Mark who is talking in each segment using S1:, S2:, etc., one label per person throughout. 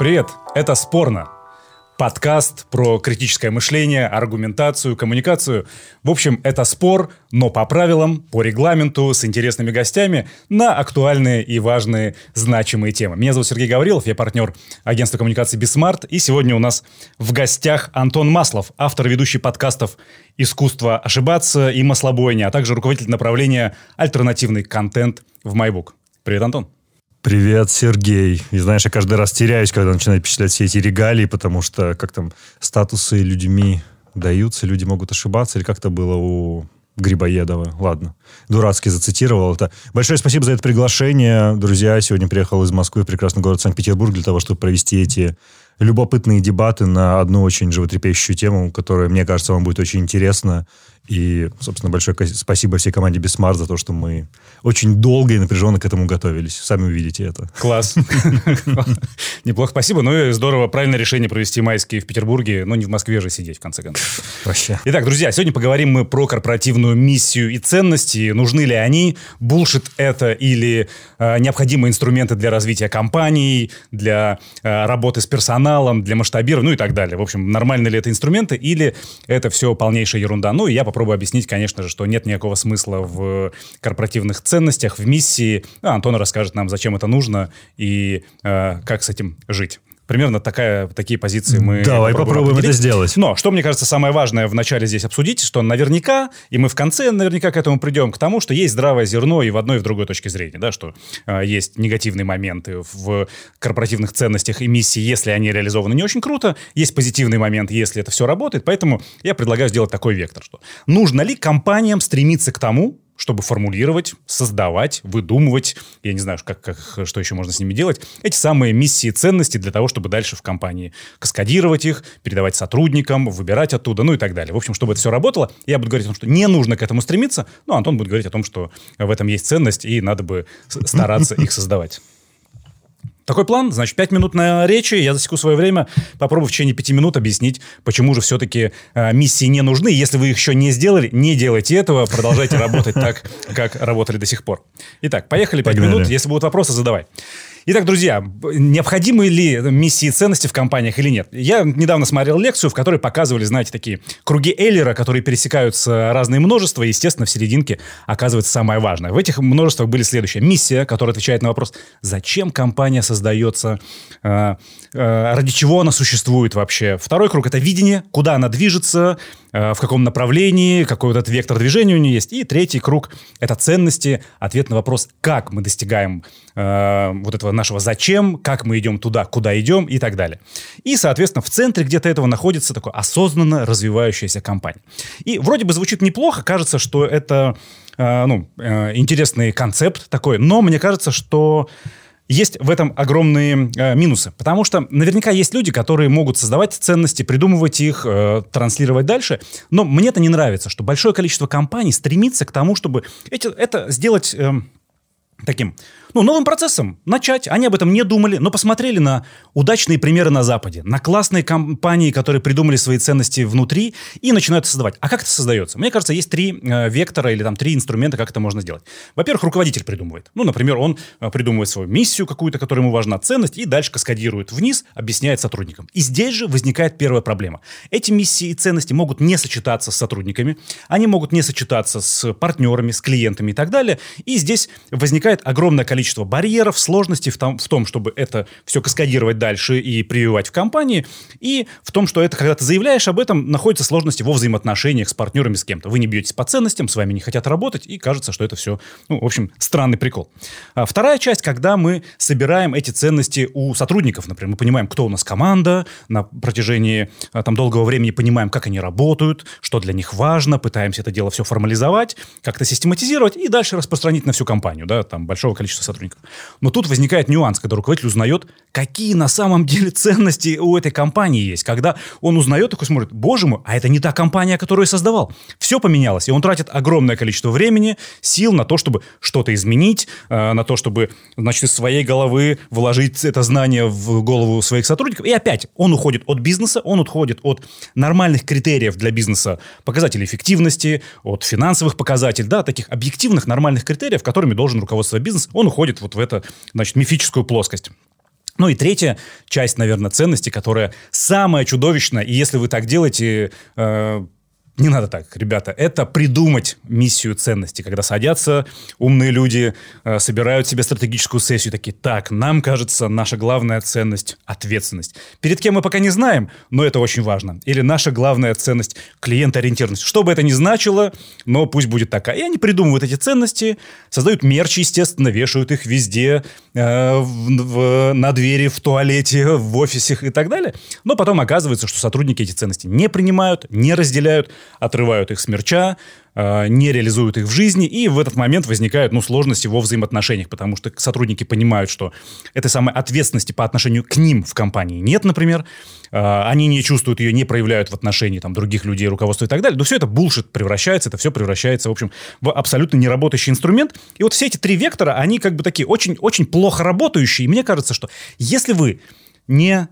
S1: Привет, это «Спорно». Подкаст про критическое мышление, аргументацию, коммуникацию. В общем, это спор, но по правилам, по регламенту, с интересными гостями на актуальные и важные значимые темы. Меня зовут Сергей Гаврилов, я партнер агентства коммуникации «Бисмарт». И сегодня у нас в гостях Антон Маслов, автор и ведущий подкастов «Искусство ошибаться» и «Маслобойня», а также руководитель направления «Альтернативный контент» в MyBook. Привет, Антон.
S2: Привет, Сергей. И знаешь, я каждый раз теряюсь, когда начинаю впечатлять все эти регалии, потому что как там статусы людьми даются, люди могут ошибаться, или как-то было у Грибоедова. Ладно, дурацкий зацитировал это. Большое спасибо за это приглашение. Друзья, сегодня приехал из Москвы в прекрасный город Санкт-Петербург для того, чтобы провести эти любопытные дебаты на одну очень животрепещущую тему, которая, мне кажется, вам будет очень интересна. И, собственно, большое спасибо всей команде Бисмарт за то, что мы очень долго и напряженно к этому готовились. Сами увидите это.
S1: Класс. Неплохо, спасибо. Ну и здорово, правильное решение провести майские в Петербурге, но не в Москве же сидеть, в конце концов.
S2: Вообще.
S1: Итак, друзья, сегодня поговорим мы про корпоративную миссию и ценности. Нужны ли они? Булшит это или э, необходимые инструменты для развития компаний, для э, работы с персоналом, для масштабирования, ну и так далее. В общем, нормально ли это инструменты или это все полнейшая ерунда? Ну и я попробую попробую объяснить, конечно же, что нет никакого смысла в корпоративных ценностях, в миссии. А Антон расскажет нам, зачем это нужно и э, как с этим жить. Примерно такая, такие позиции мы...
S2: Давай попробуем определить. это сделать.
S1: Но, что мне кажется самое важное в начале здесь обсудить, что наверняка, и мы в конце наверняка к этому придем, к тому, что есть здравое зерно и в одной, и в другой точке зрения, да, что э, есть негативные моменты в корпоративных ценностях и миссии, если они реализованы не очень круто, есть позитивный момент, если это все работает, поэтому я предлагаю сделать такой вектор, что нужно ли компаниям стремиться к тому, чтобы формулировать, создавать, выдумывать, я не знаю, как, как, что еще можно с ними делать, эти самые миссии и ценности для того, чтобы дальше в компании каскадировать их, передавать сотрудникам, выбирать оттуда, ну и так далее. В общем, чтобы это все работало, я буду говорить о том, что не нужно к этому стремиться, ну, Антон будет говорить о том, что в этом есть ценность, и надо бы стараться их создавать. Такой план, значит, 5 минут на речи, я засеку свое время, попробую в течение 5 минут объяснить, почему же все-таки э, миссии не нужны. Если вы их еще не сделали, не делайте этого, продолжайте работать так, как работали до сих пор. Итак, поехали, 5 Погнали. минут, если будут вопросы, задавай. Итак, друзья, необходимы ли миссии и ценности в компаниях или нет? Я недавно смотрел лекцию, в которой показывали, знаете, такие круги Эйлера, которые пересекаются разные множества, и, естественно, в серединке оказывается самое важное. В этих множествах были следующие. Миссия, которая отвечает на вопрос, зачем компания создается, э, э, ради чего она существует вообще. Второй круг – это видение, куда она движется, Э, в каком направлении, какой вот этот вектор движения у нее есть. И третий круг – это ценности, ответ на вопрос, как мы достигаем э, вот этого нашего «зачем», как мы идем туда, куда идем и так далее. И, соответственно, в центре где-то этого находится такой осознанно развивающаяся компания. И вроде бы звучит неплохо, кажется, что это э, ну, э, интересный концепт такой, но мне кажется, что есть в этом огромные э, минусы. Потому что наверняка есть люди, которые могут создавать ценности, придумывать их, э, транслировать дальше. Но мне это не нравится, что большое количество компаний стремится к тому, чтобы эти, это сделать... Э, таким ну, новым процессом начать. Они об этом не думали, но посмотрели на удачные примеры на Западе, на классные компании, которые придумали свои ценности внутри и начинают создавать. А как это создается? Мне кажется, есть три э, вектора или там три инструмента, как это можно сделать. Во-первых, руководитель придумывает. Ну, например, он э, придумывает свою миссию какую-то, которая ему важна, ценность, и дальше каскадирует вниз, объясняет сотрудникам. И здесь же возникает первая проблема. Эти миссии и ценности могут не сочетаться с сотрудниками, они могут не сочетаться с партнерами, с клиентами и так далее. И здесь возникает огромное количество количество барьеров, сложностей в том, в том, чтобы это все каскадировать дальше и прививать в компании, и в том, что это, когда ты заявляешь об этом, находятся сложности во взаимоотношениях с партнерами, с кем-то. Вы не бьетесь по ценностям, с вами не хотят работать, и кажется, что это все, ну, в общем, странный прикол. А вторая часть, когда мы собираем эти ценности у сотрудников, например, мы понимаем, кто у нас команда, на протяжении а, там долгого времени понимаем, как они работают, что для них важно, пытаемся это дело все формализовать, как-то систематизировать и дальше распространить на всю компанию, да, там большого количества сотрудников. Но тут возникает нюанс, когда руководитель узнает, какие на самом деле ценности у этой компании есть. Когда он узнает, такой смотрит, боже мой, а это не та компания, которую я создавал. Все поменялось, и он тратит огромное количество времени, сил на то, чтобы что-то изменить, э, на то, чтобы, значит, из своей головы вложить это знание в голову своих сотрудников. И опять, он уходит от бизнеса, он уходит от нормальных критериев для бизнеса, показателей эффективности, от финансовых показателей, да, таких объективных нормальных критериев, которыми должен руководствовать бизнес, он уходит вот в эту, значит, мифическую плоскость. Ну и третья часть, наверное, ценности, которая самая чудовищная. И если вы так делаете, э, не надо так, ребята. Это придумать миссию ценности, когда садятся умные люди, э, собирают себе стратегическую сессию, такие, так, нам кажется, наша главная ценность – ответственность. Перед кем мы пока не знаем, но это очень важно. Или наша главная ценность – клиент-ориентированность. Что бы это ни значило, но пусть будет такая. И они придумывают эти ценности, создают мерч, естественно, вешают их везде, э, в, на двери, в туалете, в офисе и так далее. Но потом оказывается, что сотрудники эти ценности не принимают, не разделяют, отрывают их с мерча, э, не реализуют их в жизни, и в этот момент возникают ну, сложности во взаимоотношениях, потому что сотрудники понимают, что этой самой ответственности по отношению к ним в компании нет, например, э, они не чувствуют ее, не проявляют в отношении там, других людей, руководства и так далее, но все это булшит превращается, это все превращается, в общем, в абсолютно неработающий инструмент. И вот все эти три вектора, они как бы такие очень, очень плохо работающие, и мне кажется, что если вы не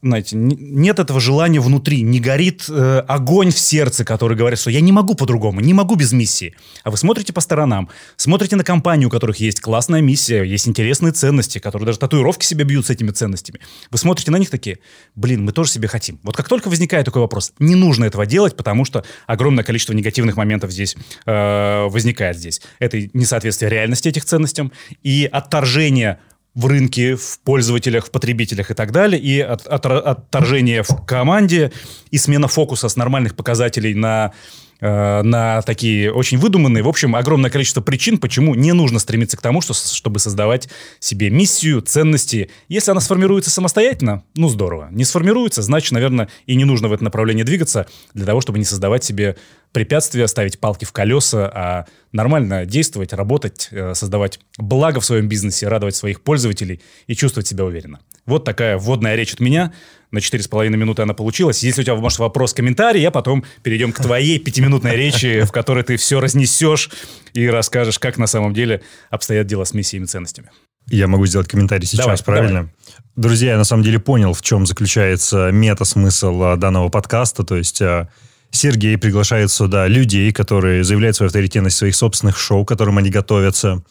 S1: знаете, нет этого желания внутри, не горит э, огонь в сердце, который говорит, что я не могу по-другому, не могу без миссии. А вы смотрите по сторонам, смотрите на компанию, у которых есть классная миссия, есть интересные ценности, которые даже татуировки себе бьют с этими ценностями. Вы смотрите на них такие, блин, мы тоже себе хотим. Вот как только возникает такой вопрос, не нужно этого делать, потому что огромное количество негативных моментов здесь э, возникает здесь. Это несоответствие реальности этих ценностям и отторжение в рынке, в пользователях, в потребителях и так далее, и от, от, отторжение в команде, и смена фокуса с нормальных показателей на на такие очень выдуманные. В общем, огромное количество причин, почему не нужно стремиться к тому, что, чтобы создавать себе миссию, ценности. Если она сформируется самостоятельно, ну здорово. Не сформируется, значит, наверное, и не нужно в это направление двигаться для того, чтобы не создавать себе препятствия, ставить палки в колеса, а нормально действовать, работать, э, создавать благо в своем бизнесе, радовать своих пользователей и чувствовать себя уверенно. Вот такая вводная речь от меня на 4,5 минуты она получилась. Если у тебя, может, вопрос, комментарий, я потом перейдем к твоей пятиминутной речи, в которой ты все разнесешь и расскажешь, как на самом деле обстоят дела с миссиями и ценностями.
S2: Я могу сделать комментарий сейчас, давай, правильно? Давай. Друзья, я на самом деле понял, в чем заключается мета-смысл а, данного подкаста. То есть а, Сергей приглашает сюда людей, которые заявляют свою авторитетность в своих собственных шоу, к которым они готовятся.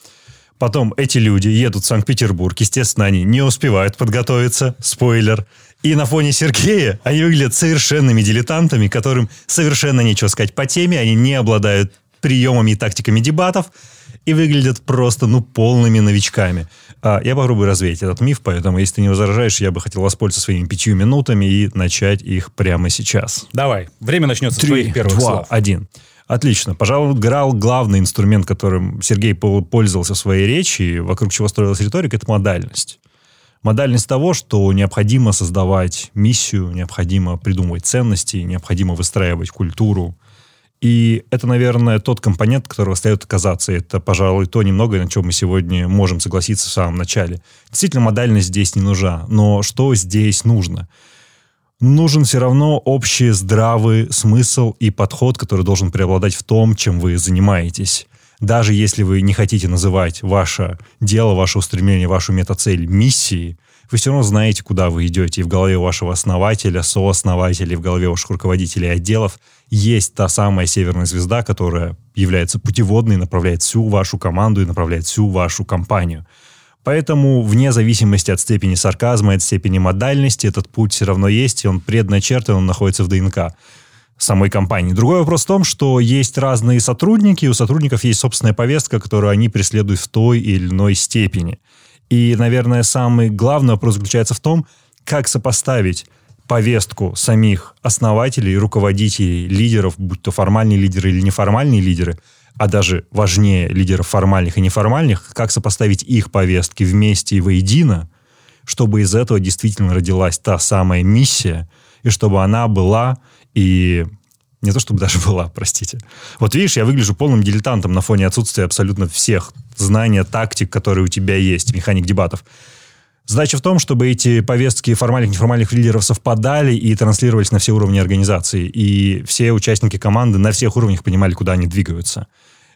S2: Потом эти люди едут в Санкт-Петербург. Естественно, они не успевают подготовиться. Спойлер. И на фоне Сергея они выглядят совершенными дилетантами, которым совершенно нечего сказать по теме, они не обладают приемами и тактиками дебатов и выглядят просто, ну, полными новичками. А, я попробую развеять этот миф, поэтому, если ты не возражаешь, я бы хотел воспользоваться своими пятью минутами и начать их прямо сейчас.
S1: Давай, время начнется
S2: Три, с твоих первых два, слов. один. Отлично. Пожалуй, играл главный инструмент, которым Сергей пользовался в своей речи, вокруг чего строилась риторика, это модальность модальность того, что необходимо создавать миссию, необходимо придумывать ценности, необходимо выстраивать культуру. И это, наверное, тот компонент, которого остается оказаться. Это, пожалуй, то немногое, на чем мы сегодня можем согласиться в самом начале. Действительно, модальность здесь не нужна. Но что здесь нужно? Нужен все равно общий здравый смысл и подход, который должен преобладать в том, чем вы занимаетесь даже если вы не хотите называть ваше дело, ваше устремление, вашу метацель миссией, вы все равно знаете, куда вы идете. И в голове вашего основателя, сооснователя, в голове ваших руководителей отделов есть та самая северная звезда, которая является путеводной, направляет всю вашу команду и направляет всю вашу компанию. Поэтому, вне зависимости от степени сарказма, от степени модальности, этот путь все равно есть, и он предначертан, он находится в ДНК самой компании. Другой вопрос в том, что есть разные сотрудники, у сотрудников есть собственная повестка, которую они преследуют в той или иной степени. И, наверное, самый главный вопрос заключается в том, как сопоставить повестку самих основателей, руководителей, лидеров, будь то формальные лидеры или неформальные лидеры, а даже важнее лидеров формальных и неформальных, как сопоставить их повестки вместе и воедино, чтобы из этого действительно родилась та самая миссия, и чтобы она была и не то чтобы даже была, простите. Вот видишь, я выгляжу полным дилетантом на фоне отсутствия абсолютно всех знаний, тактик, которые у тебя есть, механик дебатов. Задача в том, чтобы эти повестки формальных и неформальных лидеров совпадали и транслировались на все уровни организации. И все участники команды на всех уровнях понимали, куда они двигаются.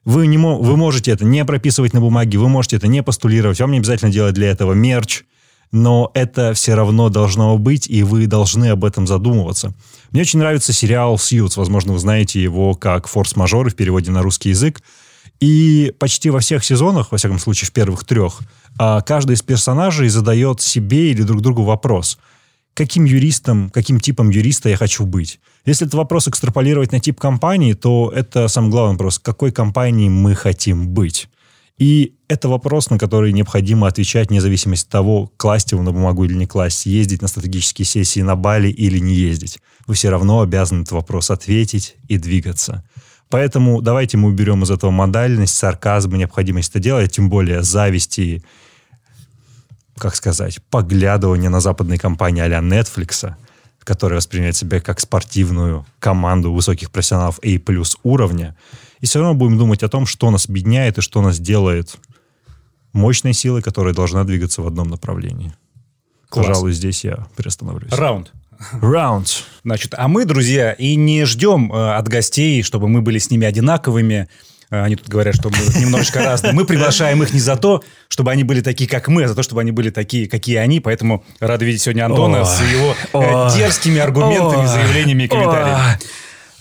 S2: Вы, не вы можете это не прописывать на бумаге, вы можете это не постулировать, вам не обязательно делать для этого мерч, но это все равно должно быть, и вы должны об этом задумываться. Мне очень нравится сериал «Сьюз». Возможно, вы знаете его как «Форс-мажоры» в переводе на русский язык. И почти во всех сезонах, во всяком случае в первых трех, а, каждый из персонажей задает себе или друг другу вопрос – каким юристом, каким типом юриста я хочу быть. Если этот вопрос экстраполировать на тип компании, то это самый главный вопрос, какой компанией мы хотим быть. И это вопрос, на который необходимо отвечать вне зависимости от того, класть его на бумагу или не класть, ездить на стратегические сессии на Бали или не ездить. Вы все равно обязаны этот вопрос ответить и двигаться. Поэтому давайте мы уберем из этого модальность, сарказм и необходимость это делать, тем более зависти как сказать, поглядывание на западные компании а-ля Netflix, которая воспринимает себя как спортивную команду высоких профессионалов A плюс уровня, и все равно будем думать о том, что нас объединяет и что нас делает мощной силой, которая должна двигаться в одном направлении. Класс. Пожалуй, здесь я приостановлюсь.
S1: Раунд.
S2: Раунд.
S1: Значит, а мы, друзья, и не ждем э, от гостей, чтобы мы были с ними одинаковыми, они тут говорят, что мы немножечко разные. Мы приглашаем их не за то, чтобы они были такие, как мы, а за то, чтобы они были такие, какие они. Поэтому рады видеть сегодня Антона с его э, дерзкими аргументами, заявлениями и комментариями.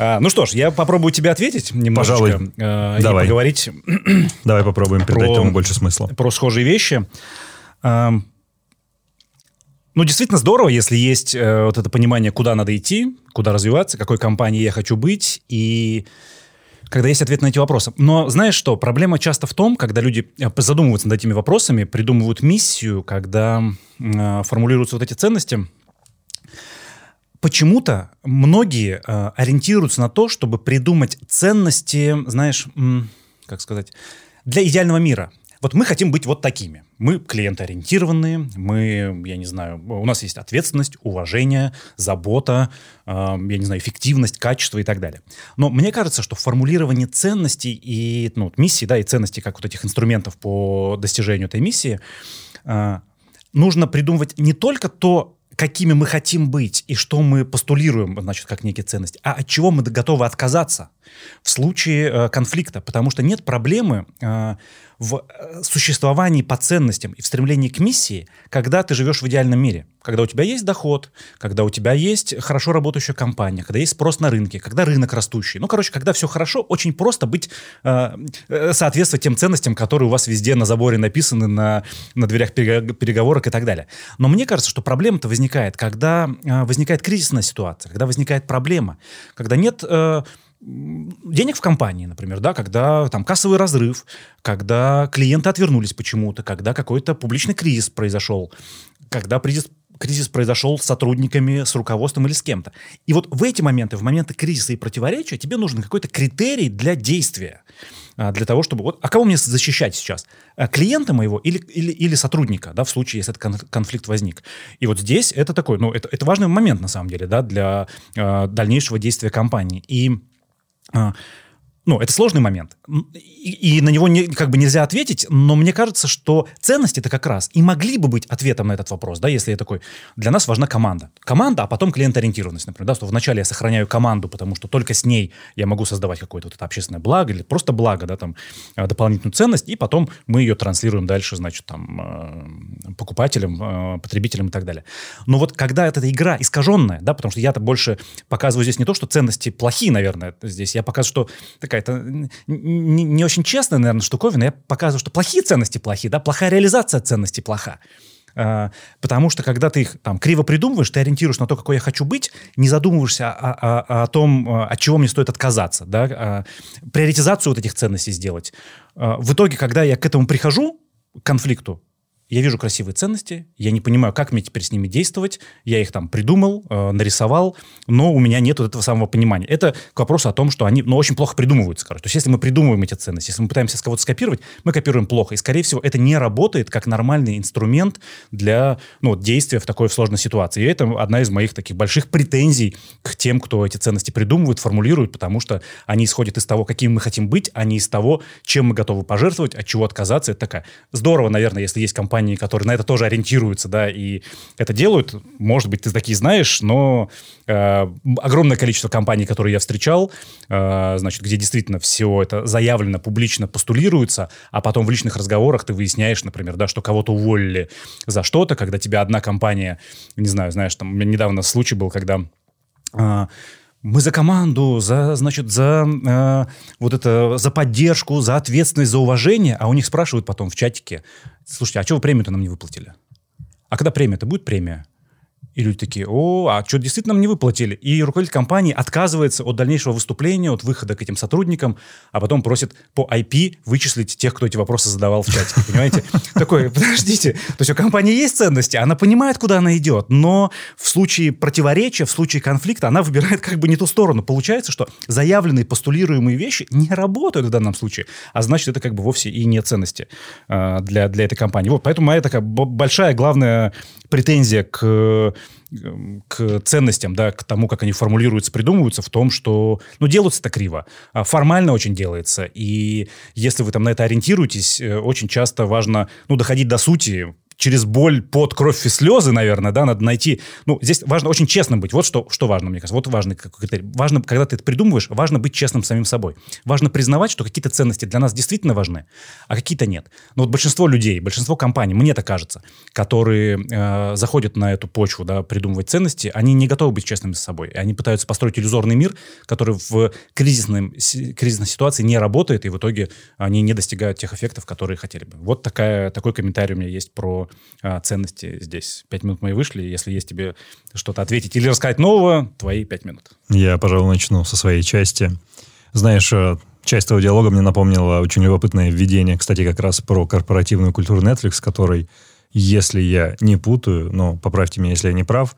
S1: А, ну что ж, я попробую тебе ответить немножечко.
S2: Пожалуй. Э, и Давай.
S1: поговорить.
S2: Давай попробуем придать про, этому больше смысла.
S1: Про схожие вещи. А, ну, действительно здорово, если есть э, вот это понимание, куда надо идти, куда развиваться, какой компанией я хочу быть, и когда есть ответ на эти вопросы. Но знаешь что, проблема часто в том, когда люди э, задумываются над этими вопросами, придумывают миссию, когда э, формулируются вот эти ценности, почему-то многие э, ориентируются на то, чтобы придумать ценности, знаешь, как сказать, для идеального мира. Вот мы хотим быть вот такими. Мы клиентоориентированные, мы, я не знаю, у нас есть ответственность, уважение, забота, э, я не знаю, эффективность, качество и так далее. Но мне кажется, что формулирование ценностей и ну, миссии, да, и ценностей как вот этих инструментов по достижению этой миссии э, нужно придумывать не только то, какими мы хотим быть и что мы постулируем, значит, как некие ценности, а от чего мы готовы отказаться в случае э, конфликта, потому что нет проблемы э, в э, существовании по ценностям и в стремлении к миссии, когда ты живешь в идеальном мире, когда у тебя есть доход, когда у тебя есть хорошо работающая компания, когда есть спрос на рынке, когда рынок растущий. Ну, короче, когда все хорошо, очень просто быть, э, э соответствовать тем ценностям, которые у вас везде на заборе написаны, на, на дверях переговорок и так далее. Но мне кажется, что проблема-то возникает, когда э, возникает кризисная ситуация, когда возникает проблема, когда нет... Э, денег в компании, например, да, когда там кассовый разрыв, когда клиенты отвернулись почему-то, когда какой-то публичный кризис произошел, когда кризис, кризис произошел с сотрудниками, с руководством или с кем-то. И вот в эти моменты, в моменты кризиса и противоречия тебе нужен какой-то критерий для действия, а, для того, чтобы... Вот, а кого мне защищать сейчас? А клиента моего или, или, или сотрудника, да, в случае, если этот конфликт возник? И вот здесь это такой, ну, это, это важный момент, на самом деле, да, для э, дальнейшего действия компании. И 嗯 ну, это сложный момент. И, и на него не, как бы нельзя ответить, но мне кажется, что ценности это как раз и могли бы быть ответом на этот вопрос, да, если я такой, для нас важна команда. Команда, а потом клиентоориентированность, например, да, что вначале я сохраняю команду, потому что только с ней я могу создавать какое-то вот это общественное благо или просто благо, да, там, э, дополнительную ценность, и потом мы ее транслируем дальше, значит, там, э, покупателям, э, потребителям и так далее. Но вот когда эта игра искаженная, да, потому что я-то больше показываю здесь не то, что ценности плохие, наверное, здесь я показываю, что какая-то не, не очень честная, наверное, штуковина. Я показываю, что плохие ценности плохие, да, плохая реализация ценностей плоха. А, потому что когда ты их там криво придумываешь, ты ориентируешься на то, какой я хочу быть, не задумываешься о, о, о том, а, от чего мне стоит отказаться, да, а, приоритизацию вот этих ценностей сделать. В итоге, когда я к этому прихожу, к конфликту, я вижу красивые ценности, я не понимаю, как мне теперь с ними действовать, я их там придумал, э, нарисовал, но у меня нет вот этого самого понимания. Это к вопросу о том, что они ну, очень плохо придумываются, короче. То есть если мы придумываем эти ценности, если мы пытаемся с кого-то скопировать, мы копируем плохо. И, скорее всего, это не работает как нормальный инструмент для ну, действия в такой сложной ситуации. И это одна из моих таких больших претензий к тем, кто эти ценности придумывает, формулирует, потому что они исходят из того, какими мы хотим быть, а не из того, чем мы готовы пожертвовать, от чего отказаться. Это такая здорово, наверное, если есть компания, компании, которые на это тоже ориентируются, да, и это делают. Может быть, ты такие знаешь, но э, огромное количество компаний, которые я встречал, э, значит, где действительно все это заявлено, публично постулируется, а потом в личных разговорах ты выясняешь, например, да, что кого-то уволили за что-то, когда тебя одна компания, не знаю, знаешь, там, у меня недавно случай был, когда э, мы за команду, за, значит, за э, вот это, за поддержку, за ответственность, за уважение, а у них спрашивают потом в чатике, слушайте, а что вы премию-то нам не выплатили? А когда премия-то будет премия? И люди такие, о, а что, действительно нам не выплатили? И руководитель компании отказывается от дальнейшего выступления, от выхода к этим сотрудникам, а потом просит по IP вычислить тех, кто эти вопросы задавал в чате. Понимаете? Такой, подождите, то есть у компании есть ценности, она понимает, куда она идет, но в случае противоречия, в случае конфликта она выбирает как бы не ту сторону. Получается, что заявленные, постулируемые вещи не работают в данном случае, а значит, это как бы вовсе и не ценности э, для, для этой компании. Вот, поэтому моя такая большая, главная претензия к к ценностям, да, к тому, как они формулируются, придумываются, в том, что, ну, делается это криво. А формально очень делается. И если вы там на это ориентируетесь, э, очень часто важно, ну, доходить до сути, через боль, под кровь и слезы, наверное, да, надо найти. Ну, здесь важно очень честным быть. Вот что, что важно, мне кажется. Вот важный критерий. Важно, когда ты это придумываешь, важно быть честным самим собой. Важно признавать, что какие-то ценности для нас действительно важны, а какие-то нет. Но вот большинство людей, большинство компаний, мне так кажется, которые э, заходят на эту почву, да, придумывать ценности, они не готовы быть честными с собой. Они пытаются построить иллюзорный мир, который в кризисном, кризисной ситуации не работает, и в итоге они не достигают тех эффектов, которые хотели бы. Вот такая, такой комментарий у меня есть про а, ценности здесь. Пять минут мои вышли. Если есть тебе что-то ответить или рассказать нового, твои пять минут.
S2: Я, пожалуй, начну со своей части. Знаешь, э, часть твоего диалога мне напомнила очень любопытное введение, кстати, как раз про корпоративную культуру Netflix, который, если я не путаю, но поправьте меня, если я не прав,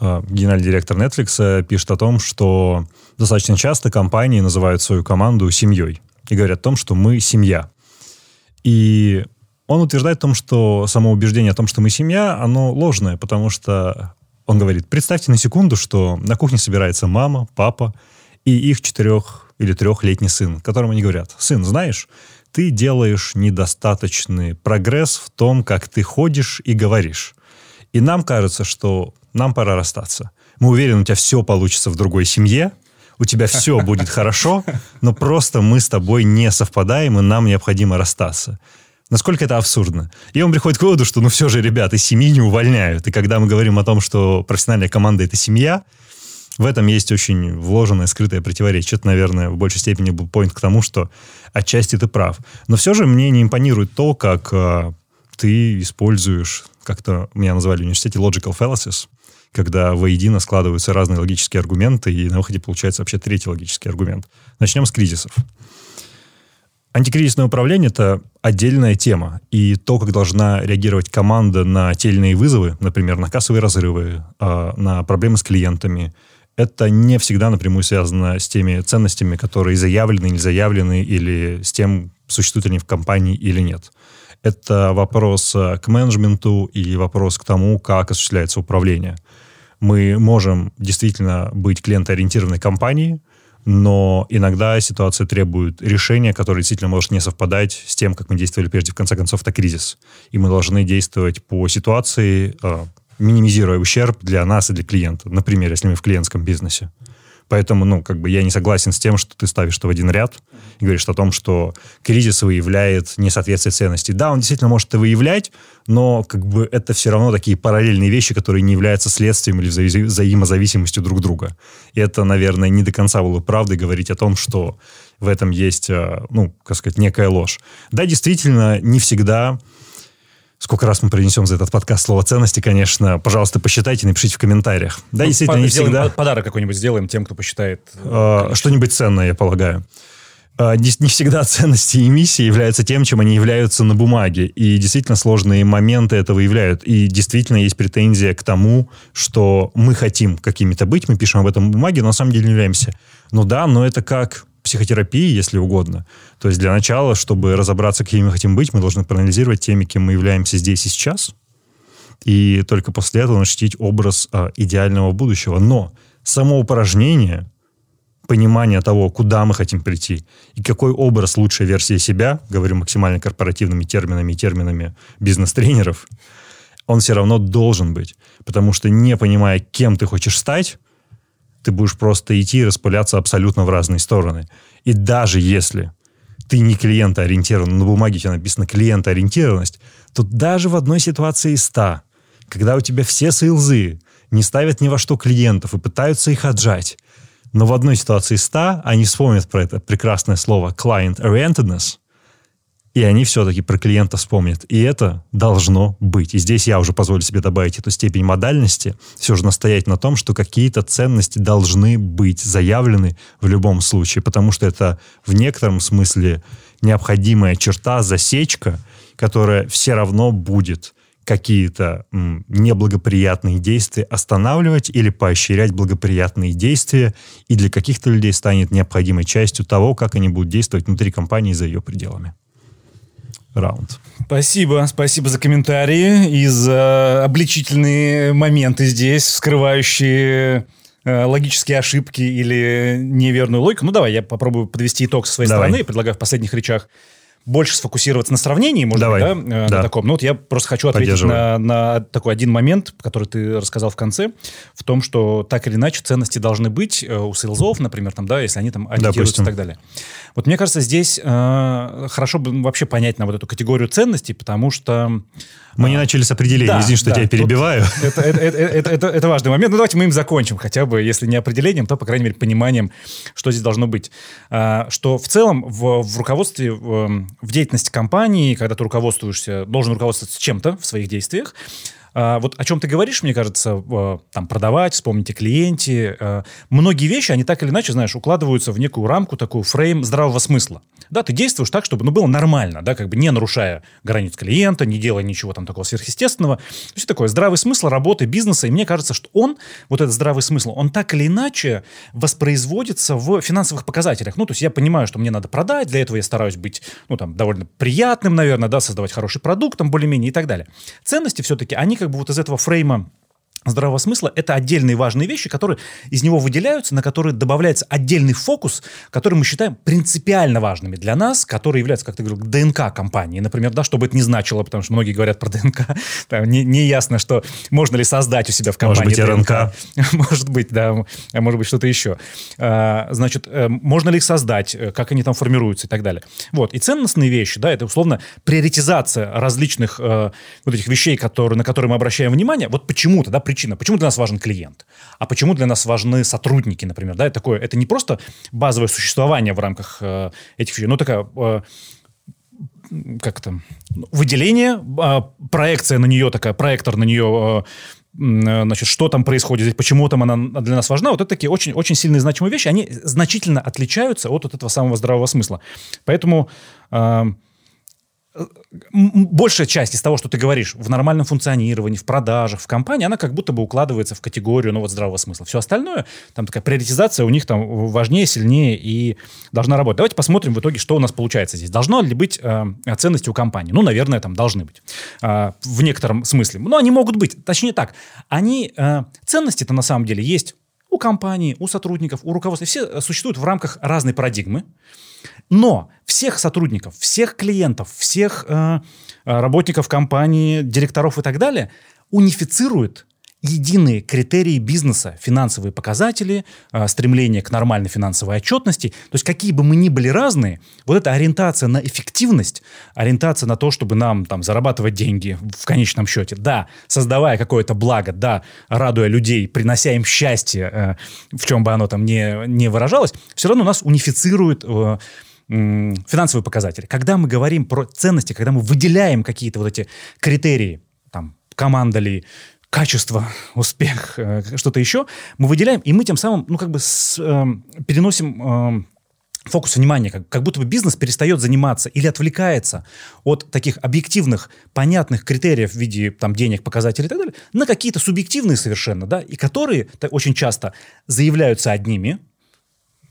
S2: э, генеральный директор Netflix э, пишет о том, что достаточно часто компании называют свою команду семьей и говорят о том, что мы семья. И он утверждает о том, что само убеждение о том, что мы семья, оно ложное, потому что он говорит, представьте на секунду, что на кухне собирается мама, папа и их четырех или трехлетний сын, которому они говорят, сын, знаешь, ты делаешь недостаточный прогресс в том, как ты ходишь и говоришь. И нам кажется, что нам пора расстаться. Мы уверены, у тебя все получится в другой семье, у тебя все будет хорошо, но просто мы с тобой не совпадаем, и нам необходимо расстаться. Насколько это абсурдно. И он приходит к выводу, что ну все же, ребята, семьи не увольняют. И когда мы говорим о том, что профессиональная команда — это семья, в этом есть очень вложенное, скрытое противоречие. Это, наверное, в большей степени был поинт к тому, что отчасти ты прав. Но все же мне не импонирует то, как э, ты используешь, как-то меня назвали в университете logical fallacies, когда воедино складываются разные логические аргументы, и на выходе получается вообще третий логический аргумент. Начнем с кризисов. Антикризисное управление — это отдельная тема. И то, как должна реагировать команда на те или иные вызовы, например, на кассовые разрывы, а, на проблемы с клиентами, это не всегда напрямую связано с теми ценностями, которые заявлены или заявлены, или с тем, существуют они в компании или нет. Это вопрос а, к менеджменту и вопрос к тому, как осуществляется управление. Мы можем действительно быть клиентоориентированной компанией, но иногда ситуация требует решения, которое действительно может не совпадать с тем, как мы действовали прежде. В конце концов, это кризис. И мы должны действовать по ситуации, а, минимизируя ущерб для нас и для клиента. Например, если мы в клиентском бизнесе. Поэтому, ну, как бы я не согласен с тем, что ты ставишь это в один ряд и говоришь о том, что кризис выявляет несоответствие ценностей. Да, он действительно может это выявлять, но как бы это все равно такие параллельные вещи, которые не являются следствием или вза- взаимозависимостью друг друга. И это, наверное, не до конца было правдой говорить о том, что в этом есть, э, ну, как сказать, некая ложь. Да, действительно, не всегда Сколько раз мы принесем за этот подкаст слово ценности, конечно, пожалуйста, посчитайте, напишите в комментариях. Да, ну, действительно, не всегда...
S1: Подарок какой-нибудь сделаем тем, кто посчитает.
S2: Э, что-нибудь ценное, я полагаю. Э, не, не всегда ценности и миссии являются тем, чем они являются на бумаге. И действительно сложные моменты это выявляют. И действительно есть претензия к тому, что мы хотим какими-то быть, мы пишем об этом бумаге, но на самом деле не являемся. Ну да, но это как психотерапии, если угодно. То есть для начала, чтобы разобраться, какими мы хотим быть, мы должны проанализировать теми, кем мы являемся здесь и сейчас, и только после этого начертить образ а, идеального будущего. Но само упражнение, понимание того, куда мы хотим прийти, и какой образ лучшей версии себя, говорю максимально корпоративными терминами и терминами бизнес-тренеров, он все равно должен быть. Потому что не понимая, кем ты хочешь стать, ты будешь просто идти и распыляться абсолютно в разные стороны. И даже если ты не клиентоориентирован, на бумаге у написано клиентоориентированность, то даже в одной ситуации из ста, когда у тебя все сейлзы не ставят ни во что клиентов и пытаются их отжать, Но в одной ситуации из 100 они вспомнят про это прекрасное слово client-orientedness, и они все-таки про клиента вспомнят. И это должно быть. И здесь я уже позволю себе добавить эту степень модальности, все же настоять на том, что какие-то ценности должны быть заявлены в любом случае, потому что это в некотором смысле необходимая черта, засечка, которая все равно будет какие-то неблагоприятные действия останавливать или поощрять благоприятные действия, и для каких-то людей станет необходимой частью того, как они будут действовать внутри компании за ее пределами раунд.
S1: Спасибо, спасибо за комментарии и за обличительные моменты здесь, скрывающие э, логические ошибки или неверную логику. Ну, давай, я попробую подвести итог со своей давай. стороны. Предлагаю в последних речах больше сфокусироваться на сравнении, может
S2: Давай.
S1: быть, да, э, да. на таком. Ну вот я просто хочу ответить на, на такой один момент, который ты рассказал в конце, в том, что так или иначе ценности должны быть э, у сейлзов, например, там, да, если они там агитируются и так далее. Вот мне кажется, здесь э, хорошо бы вообще понять на вот эту категорию ценностей, потому что
S2: мы не начали с определения, да, извини, что да, тебя перебиваю.
S1: Это, это, это, это, это важный момент. Ну, давайте мы им закончим хотя бы, если не определением, то, по крайней мере, пониманием, что здесь должно быть. А, что в целом в, в руководстве, в, в деятельности компании, когда ты руководствуешься, должен руководствоваться чем-то в своих действиях, а, вот о чем ты говоришь, мне кажется, там продавать, вспомнить о клиенте. А, многие вещи, они так или иначе, знаешь, укладываются в некую рамку, такую фрейм здравого смысла. Да, ты действуешь так, чтобы ну, было нормально, да, как бы не нарушая границ клиента, не делая ничего там такого сверхъестественного. То есть такое здравый смысл работы бизнеса, и мне кажется, что он, вот этот здравый смысл, он так или иначе воспроизводится в финансовых показателях. Ну, то есть я понимаю, что мне надо продать, для этого я стараюсь быть, ну, там, довольно приятным, наверное, да, создавать хороший продукт, там, более-менее и так далее. Ценности все-таки, они как бы вот из этого фрейма здравого смысла – это отдельные важные вещи, которые из него выделяются, на которые добавляется отдельный фокус, который мы считаем принципиально важными для нас, которые являются, как ты говорил, ДНК компании, например, да, что бы это ни значило, потому что многие говорят про ДНК, там, не, не ясно, что можно ли создать у себя в компании
S2: Может быть,
S1: РНК. Может быть, да, а может быть, что-то еще. А, значит, э, можно ли их создать, э, как они там формируются и так далее. Вот, и ценностные вещи, да, это условно приоритизация различных э, вот этих вещей, которые, на которые мы обращаем внимание, вот почему-то, да, причина. Почему для нас важен клиент? А почему для нас важны сотрудники, например? Да, это такое, это не просто базовое существование в рамках э, этих вещей, но такая э, как то выделение, э, проекция на нее такая, проектор на нее э, э, значит, что там происходит, почему там она для нас важна, вот это такие очень, очень сильные значимые вещи, они значительно отличаются от, от этого самого здравого смысла. Поэтому э, большая часть из того, что ты говоришь в нормальном функционировании, в продажах, в компании, она как будто бы укладывается в категорию, ну вот, здравого смысла. Все остальное, там такая приоритизация у них там важнее, сильнее и должна работать. Давайте посмотрим в итоге, что у нас получается здесь. Должно ли быть э, ценности у компании? Ну, наверное, там должны быть. Э, в некотором смысле. Но они могут быть. Точнее так. Они, э, ценности-то на самом деле есть у компании, у сотрудников, у руководства. Все существуют в рамках разной парадигмы. Но всех сотрудников, всех клиентов, всех э, э, работников компании, директоров и так далее унифицирует единые критерии бизнеса, финансовые показатели, э, стремление к нормальной финансовой отчетности. То есть какие бы мы ни были разные, вот эта ориентация на эффективность, ориентация на то, чтобы нам там зарабатывать деньги в конечном счете, да, создавая какое-то благо, да, радуя людей, принося им счастье, э, в чем бы оно там не, не выражалось, все равно нас унифицирует э, финансовые показатели. Когда мы говорим про ценности, когда мы выделяем какие-то вот эти критерии, там, команда ли, качество, успех, э, что-то еще, мы выделяем, и мы тем самым, ну, как бы с, э, переносим э, фокус внимания, как, как будто бы бизнес перестает заниматься или отвлекается от таких объективных, понятных критериев в виде там, денег, показателей и так далее, на какие-то субъективные совершенно, да, и которые очень часто заявляются одними,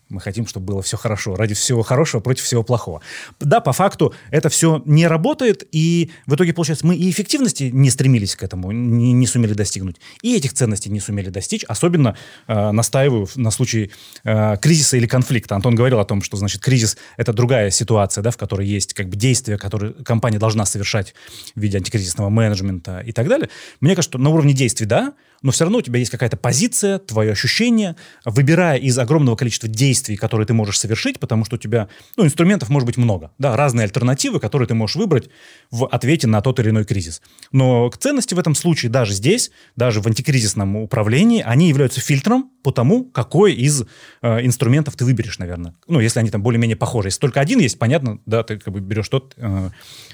S1: мы хотим, чтобы было все хорошо. Ради всего хорошего против всего плохого. Да, по факту это все не работает, и в итоге, получается, мы и эффективности не стремились к этому, не, не сумели достигнуть, и этих ценностей не сумели достичь. Особенно э, настаиваю на случае э, кризиса или конфликта. Антон говорил о том, что, значит, кризис — это другая ситуация, да, в которой есть как бы действия, которые компания должна совершать в виде антикризисного менеджмента и так далее. Мне кажется, что на уровне действий, да, но все равно у тебя есть какая-то позиция, твое ощущение, выбирая из огромного количества действий, которые ты можешь совершить, потому что у тебя, ну, инструментов может быть много, да, разные альтернативы, которые ты можешь выбрать в ответе на тот или иной кризис. Но ценности в этом случае даже здесь, даже в антикризисном управлении, они являются фильтром по тому, какой из э, инструментов ты выберешь, наверное. Ну, если они там более-менее похожи. Если только один есть, понятно, да, ты как бы берешь тот, э,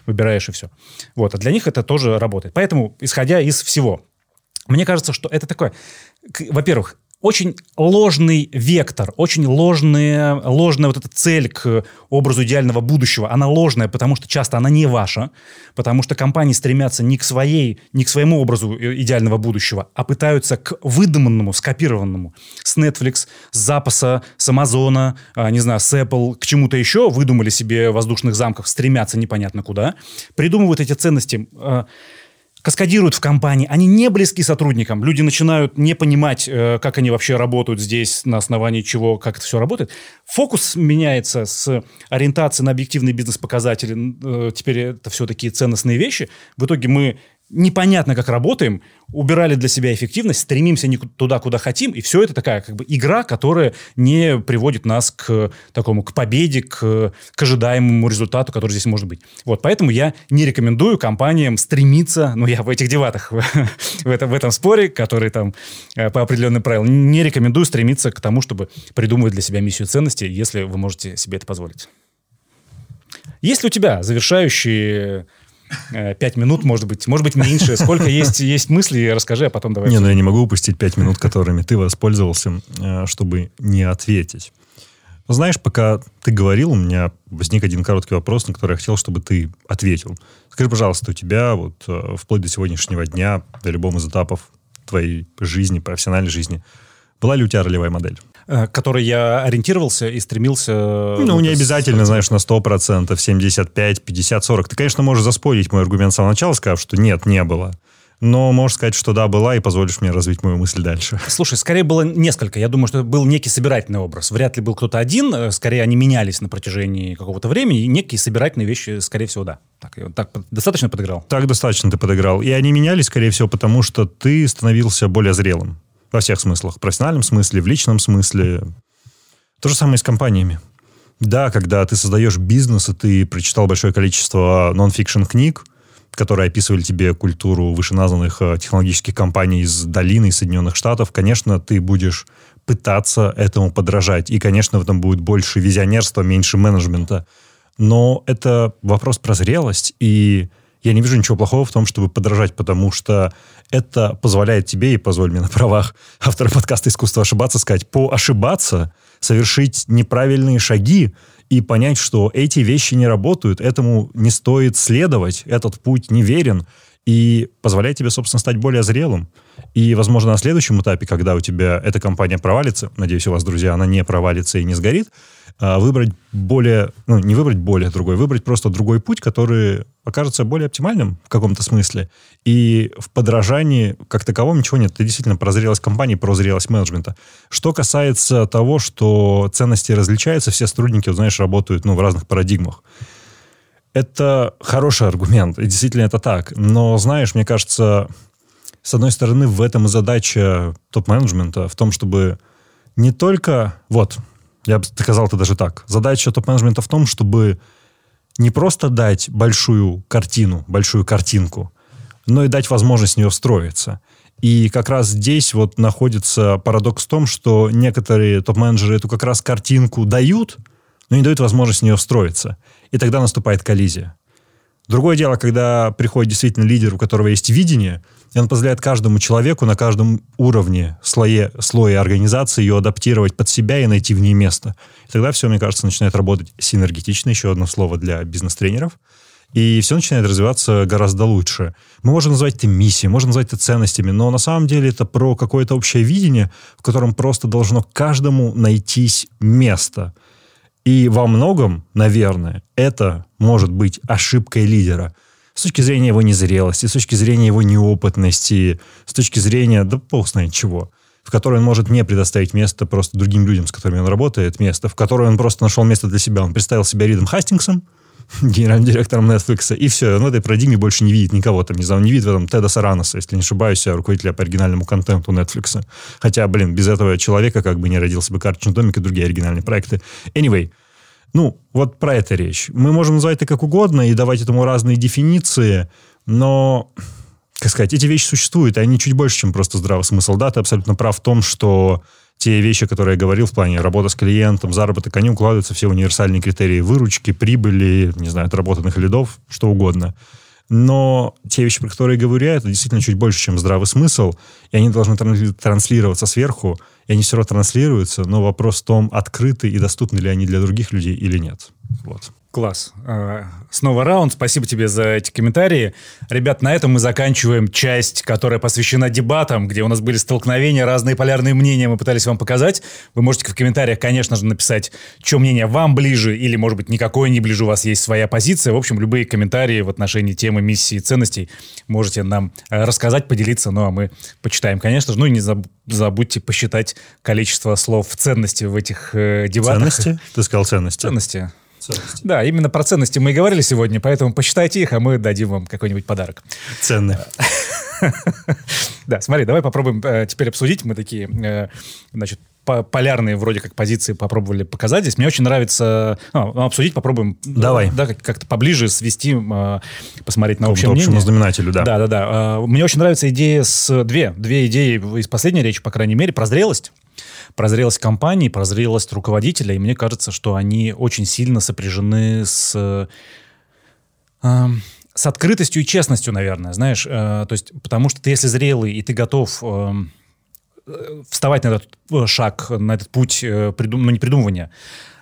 S1: выбираешь и все. Вот, а для них это тоже работает. Поэтому, исходя из всего, мне кажется, что это такое, во-первых, очень ложный вектор, очень ложная, ложная вот эта цель к образу идеального будущего. Она ложная, потому что часто она не ваша, потому что компании стремятся не к своей, не к своему образу идеального будущего, а пытаются к выдуманному, скопированному. С Netflix, с Запаса, с Амазона, не знаю, с Apple, к чему-то еще выдумали себе воздушных замков, стремятся непонятно куда, придумывают эти ценности а, каскадируют в компании, они не близки сотрудникам. Люди начинают не понимать, э, как они вообще работают здесь, на основании чего, как это все работает. Фокус меняется с ориентации на объективные бизнес-показатели. Э, теперь это все такие ценностные вещи. В итоге мы непонятно, как работаем, убирали для себя эффективность, стремимся не туда, куда хотим, и все это такая как бы игра, которая не приводит нас к такому, к победе, к, к ожидаемому результату, который здесь может быть. Вот, поэтому я не рекомендую компаниям стремиться, ну, я в этих деватах, в, этом, в этом споре, который там э, по определенным правилам, не рекомендую стремиться к тому, чтобы придумывать для себя миссию ценности, если вы можете себе это позволить. Есть ли у тебя завершающие Э, пять минут, может быть, может быть меньше. Сколько есть, есть мыслей, расскажи, а потом давай.
S2: Не, ну я не могу упустить пять минут, которыми ты воспользовался, э, чтобы не ответить. Знаешь, пока ты говорил, у меня возник один короткий вопрос, на который я хотел, чтобы ты ответил. Скажи, пожалуйста, у тебя вот э, вплоть до сегодняшнего дня, до любого из этапов твоей жизни, профессиональной жизни, была ли у тебя ролевая модель?
S1: Э, который я ориентировался и стремился...
S2: Ну, не обязательно, знаешь, на 100%, 75, 50, 40. Ты, конечно, можешь заспорить мой аргумент с самого начала, сказав, что нет, не было. Но можешь сказать, что да, была, и позволишь мне развить мою мысль дальше.
S1: Слушай, скорее было несколько. Я думаю, что это был некий собирательный образ. Вряд ли был кто-то один. Э, скорее, они менялись на протяжении какого-то времени. И некие собирательные вещи, скорее всего, да. Так, так достаточно подыграл?
S2: Так достаточно ты подыграл. И они менялись, скорее всего, потому что ты становился более зрелым. Во всех смыслах. В профессиональном смысле, в личном смысле. То же самое и с компаниями. Да, когда ты создаешь бизнес, и ты прочитал большое количество нон-фикшн книг, которые описывали тебе культуру вышеназванных э, технологических компаний из долины из Соединенных Штатов, конечно, ты будешь пытаться этому подражать. И, конечно, в этом будет больше визионерства, меньше менеджмента. Но это вопрос про зрелость, и я не вижу ничего плохого в том, чтобы подражать, потому что это позволяет тебе, и позволь мне на правах автора подкаста «Искусство ошибаться» сказать, поошибаться, совершить неправильные шаги и понять, что эти вещи не работают, этому не стоит следовать, этот путь неверен, и позволяет тебе, собственно, стать более зрелым. И, возможно, на следующем этапе, когда у тебя эта компания провалится, надеюсь, у вас, друзья, она не провалится и не сгорит, а, выбрать более, ну, не выбрать более другой, выбрать просто другой путь, который окажется более оптимальным в каком-то смысле. И в подражании как таковом ничего нет. Ты действительно про зрелость компании, про зрелость менеджмента. Что касается того, что ценности различаются, все сотрудники, вот, знаешь, работают ну, в разных парадигмах. Это хороший аргумент, и действительно это так. Но, знаешь, мне кажется, с одной стороны, в этом и задача топ-менеджмента, в том, чтобы не только... Вот, я бы сказал это даже так. Задача топ-менеджмента в том, чтобы не просто дать большую картину, большую картинку, но и дать возможность в нее встроиться. И как раз здесь вот находится парадокс в том, что некоторые топ-менеджеры эту как раз картинку дают, но не дают возможность в нее встроиться. И тогда наступает коллизия. Другое дело, когда приходит действительно лидер, у которого есть видение, и он позволяет каждому человеку на каждом уровне, слое, слое организации ее адаптировать под себя и найти в ней место. И тогда все, мне кажется, начинает работать синергетично, еще одно слово для бизнес-тренеров, и все начинает развиваться гораздо лучше. Мы можем назвать это миссией, можем назвать это ценностями, но на самом деле это про какое-то общее видение, в котором просто должно каждому найтись место – и во многом, наверное, это может быть ошибкой лидера. С точки зрения его незрелости, с точки зрения его неопытности, с точки зрения, да бог знает чего, в которой он может не предоставить место просто другим людям, с которыми он работает, место, в которое он просто нашел место для себя. Он представил себя Ридом Хастингсом, генеральным директором Netflix, и все, он в этой парадигме больше не видит никого там, не знаю, не видит в этом Теда Сараноса, если не ошибаюсь, руководителя по оригинальному контенту Netflix. Хотя, блин, без этого человека как бы не родился бы «Карточный домик» и другие оригинальные проекты. Anyway, ну, вот про это речь. Мы можем называть это как угодно и давать этому разные дефиниции, но, как сказать, эти вещи существуют, и они чуть больше, чем просто здравый смысл. Да, ты абсолютно прав в том, что те вещи, которые я говорил в плане работы с клиентом, заработок, они укладываются все универсальные критерии выручки, прибыли, не знаю, отработанных лидов, что угодно. Но те вещи, про которые я говорю, это действительно чуть больше, чем здравый смысл, и они должны транслироваться сверху, и они все равно транслируются, но вопрос в том, открыты и доступны ли они для других людей или нет. Вот.
S1: Класс. А, снова раунд. Спасибо тебе за эти комментарии. Ребят, на этом мы заканчиваем часть, которая посвящена дебатам, где у нас были столкновения, разные полярные мнения мы пытались вам показать. Вы можете в комментариях, конечно же, написать, что мнение вам ближе, или, может быть, никакое не ближе, у вас есть своя позиция. В общем, любые комментарии в отношении темы миссии и ценностей можете нам э, рассказать, поделиться, ну а мы почитаем, конечно же. Ну и не забудьте посчитать количество слов ценности в этих э, дебатах.
S2: Ценности? Ты сказал ценности.
S1: Ценности. Ценности. Да, именно про ценности мы и говорили сегодня, поэтому посчитайте их, а мы дадим вам какой-нибудь подарок.
S2: Ценные.
S1: Да, смотри, давай попробуем э, теперь обсудить. Мы такие, э, значит, полярные вроде как позиции попробовали показать здесь. Мне очень нравится... А, ну, обсудить попробуем.
S2: Давай.
S1: Да, как-то поближе свести, э, посмотреть на
S2: общее
S1: мнение.
S2: знаменателю, да.
S1: Да, да, да. Мне очень нравится идея с... Две. Две идеи из последней речи, по крайней мере, про зрелость прозрелость компании, прозрелость руководителя, и мне кажется, что они очень сильно сопряжены с... Э, с открытостью и честностью, наверное, знаешь, э, то есть, потому что ты, если зрелый и ты готов э, вставать на этот э, шаг, на этот путь, э, придум... ну, не придумывания,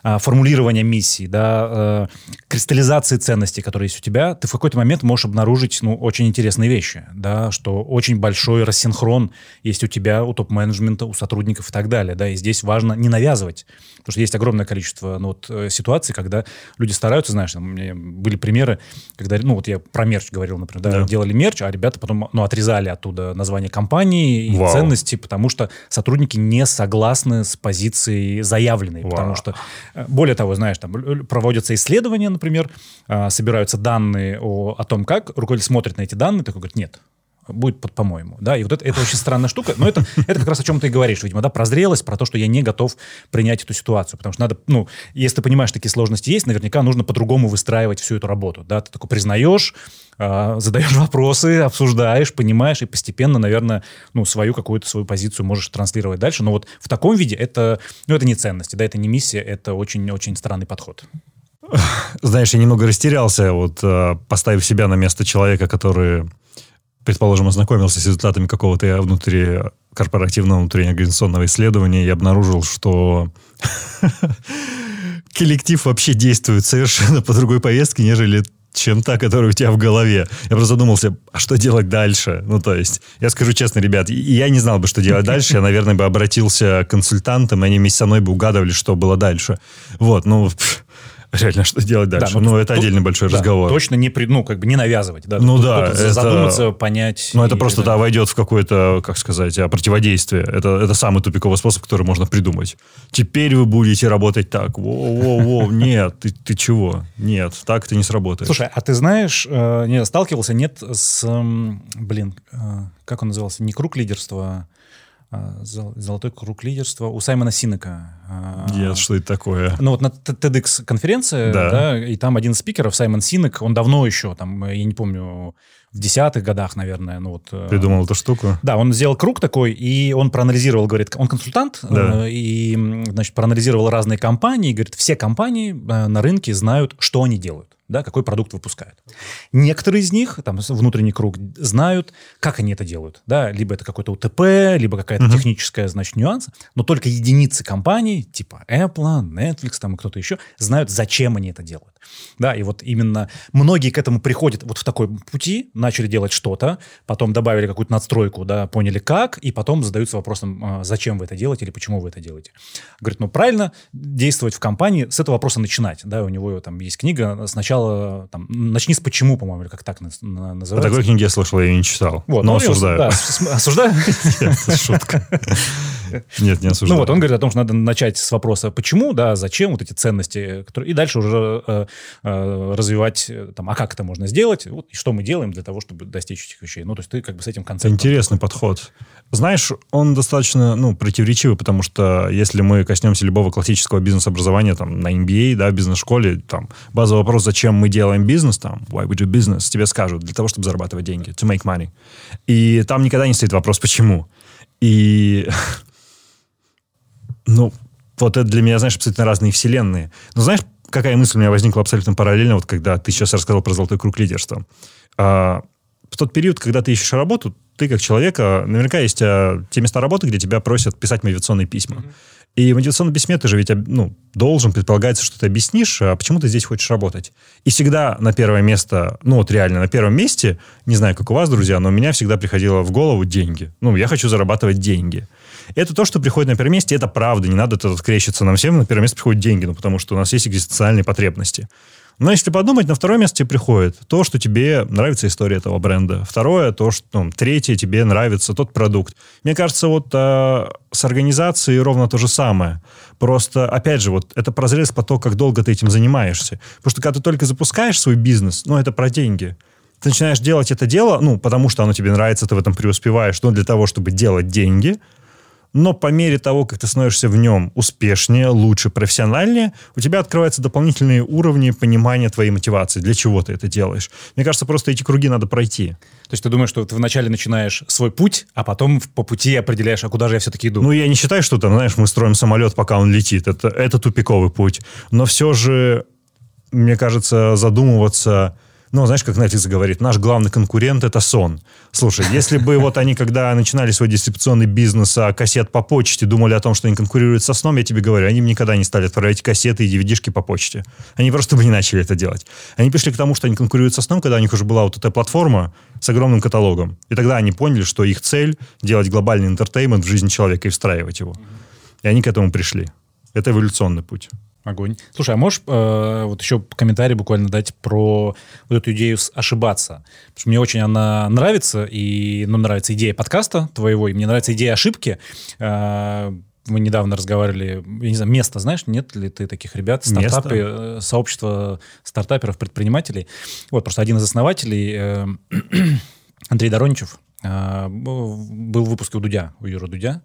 S1: формулирования миссии, да, э, кристаллизации ценностей, которые есть у тебя, ты в какой-то момент можешь обнаружить, ну, очень интересные вещи, да, что очень большой рассинхрон есть у тебя, у топ-менеджмента, у сотрудников и так далее, да, и здесь важно не навязывать, потому что есть огромное количество, ну, вот, э, ситуаций, когда люди стараются, знаешь, у меня были примеры, когда, ну, вот я про мерч говорил, например, да, да. делали мерч, а ребята потом, ну, отрезали оттуда название компании и Вау. ценности, потому что сотрудники не согласны с позицией заявленной, Вау. потому что более того, знаешь, там проводятся исследования, например, а, собираются данные о, о том, как руководитель смотрит на эти данные, такой говорит, нет, будет под по-моему, да, и вот это, это очень странная штука, но это, это как раз о чем ты и говоришь, видимо, да, про зрелость, про то, что я не готов принять эту ситуацию, потому что надо, ну, если ты понимаешь, такие сложности есть, наверняка нужно по-другому выстраивать всю эту работу, да, ты такой признаешь, э, задаешь вопросы, обсуждаешь, понимаешь, и постепенно, наверное, ну, свою какую-то свою позицию можешь транслировать дальше, но вот в таком виде это, ну, это не ценности, да, это не миссия, это очень-очень странный подход.
S2: Знаешь, я немного растерялся, вот э, поставив себя на место человека, который предположим, ознакомился с результатами какого-то внутри корпоративного внутреннеорганизационного исследования и обнаружил, что коллектив вообще действует совершенно по другой повестке, нежели чем та, которая у тебя в голове. Я просто задумался, а что делать дальше? Ну, то есть, я скажу честно, ребят, я не знал бы, что делать дальше. Я, наверное, бы обратился к консультантам, и они вместе со мной бы угадывали, что было дальше. Вот, ну, реально что делать дальше. Да, ну, ну, это отдельный большой да, разговор.
S1: Точно не, при, ну, как бы не навязывать. Да,
S2: ну, да. Это,
S1: задуматься, понять.
S2: Ну, это просто, да, войдет в какое-то, как сказать, а, противодействие. Это, это самый тупиковый способ, который можно придумать. Теперь вы будете работать так. Во-во-во, нет, ты, ты чего? Нет, так это не сработает.
S1: Слушай, а ты знаешь, э, не, сталкивался, нет, с, блин, э, как он назывался, не круг лидерства, а, золотой круг лидерства у Саймона Синека.
S2: Нет, а, что это такое?
S1: Ну вот на TEDx конференции, да. да, и там один из спикеров, Саймон Синек, он давно еще, там, я не помню, в десятых годах, наверное. Ну, вот,
S2: э, Придумал эту штуку?
S1: Да, он сделал круг такой, и он проанализировал, говорит, он консультант, да. Э, и, значит, проанализировал разные компании, и говорит, все компании э, на рынке знают, что они делают да, какой продукт выпускают. Некоторые из них, там, внутренний круг, знают, как они это делают, да, либо это какой-то УТП, либо какая-то uh-huh. техническая, значит, нюанс, но только единицы компаний, типа Apple, Netflix, там, и кто-то еще, знают, зачем они это делают, да, и вот именно многие к этому приходят вот в такой пути, начали делать что-то, потом добавили какую-то надстройку, да, поняли как, и потом задаются вопросом, а, зачем вы это делаете или почему вы это делаете. Говорит, ну, правильно действовать в компании, с этого вопроса начинать, да, у него там есть книга, сначала сначала там, начни с почему, по-моему, или как так называется. О
S2: такой книге я слышал, я ее не читал, вот, но ну, осуждаю. Да,
S1: осуждаю?
S2: Шутка. Нет, не осуждаю.
S1: Ну вот, он говорит о том, что надо начать с вопроса «почему?», да, «зачем?», вот эти ценности, которые... и дальше уже э, э, развивать, э, там, а как это можно сделать, вот, и что мы делаем для того, чтобы достичь этих вещей. Ну, то есть ты как бы с этим концептом...
S2: Интересный подход. Знаешь, он достаточно, ну, противоречивый, потому что если мы коснемся любого классического бизнес-образования, там, на MBA, да, в бизнес-школе, там, базовый вопрос, зачем мы делаем бизнес, там, why we do business, тебе скажут, для того, чтобы зарабатывать деньги, to make money. И там никогда не стоит вопрос, почему. И, ну, вот это для меня, знаешь, абсолютно разные вселенные. Но знаешь, какая мысль у меня возникла абсолютно параллельно, вот когда ты сейчас рассказал про золотой круг лидерства. А, в тот период, когда ты ищешь работу, ты как человека, наверняка есть а, те места работы, где тебя просят писать мотивационные письма. Mm-hmm. И в мотивационном письме ты же ведь ну, должен, предполагается, что ты объяснишь, а почему ты здесь хочешь работать. И всегда на первое место, ну вот реально на первом месте, не знаю, как у вас, друзья, но у меня всегда приходило в голову деньги. Ну, я хочу зарабатывать деньги. Это то, что приходит на первое место, это правда, не надо тут открещиваться нам всем, на первое место приходят деньги, ну, потому что у нас есть экзистенциальные потребности. Но если подумать, на второе место тебе приходит то, что тебе нравится история этого бренда. Второе, то, что ну, третье, тебе нравится тот продукт. Мне кажется, вот э, с организацией ровно то же самое. Просто, опять же, вот это прозрелось по то, как долго ты этим занимаешься. Потому что когда ты только запускаешь свой бизнес, ну, это про деньги. Ты начинаешь делать это дело, ну, потому что оно тебе нравится, ты в этом преуспеваешь, но для того, чтобы делать деньги – но по мере того, как ты становишься в нем успешнее, лучше, профессиональнее, у тебя открываются дополнительные уровни понимания твоей мотивации, для чего ты это делаешь. Мне кажется, просто эти круги надо пройти.
S1: То есть ты думаешь, что ты вначале начинаешь свой путь, а потом по пути определяешь, а куда же я все-таки иду?
S2: Ну, я не считаю, что там, знаешь, мы строим самолет, пока он летит. Это, это тупиковый путь. Но все же, мне кажется, задумываться ну, знаешь, как Netflix говорит, наш главный конкурент — это сон. Слушай, если бы вот они, когда начинали свой дистрибуционный бизнес, а кассет по почте, думали о том, что они конкурируют со сном, я тебе говорю, они бы никогда не стали отправлять кассеты и dvd по почте. Они просто бы не начали это делать. Они пришли к тому, что они конкурируют со сном, когда у них уже была вот эта платформа с огромным каталогом. И тогда они поняли, что их цель — делать глобальный интертеймент в жизнь человека и встраивать его. И они к этому пришли. Это эволюционный путь.
S1: Огонь. Слушай, а можешь э, вот еще комментарий буквально дать про вот эту идею ошибаться? Потому что мне очень она нравится, и ну, нравится идея подкаста твоего, и мне нравится идея ошибки. Э, мы недавно разговаривали, я не знаю, место, знаешь, нет ли ты таких ребят, стартапы, место? сообщество стартаперов, предпринимателей. Вот, просто один из основателей, э, Андрей Дороничев, был выпуск у Дудя, у Юры Дудя,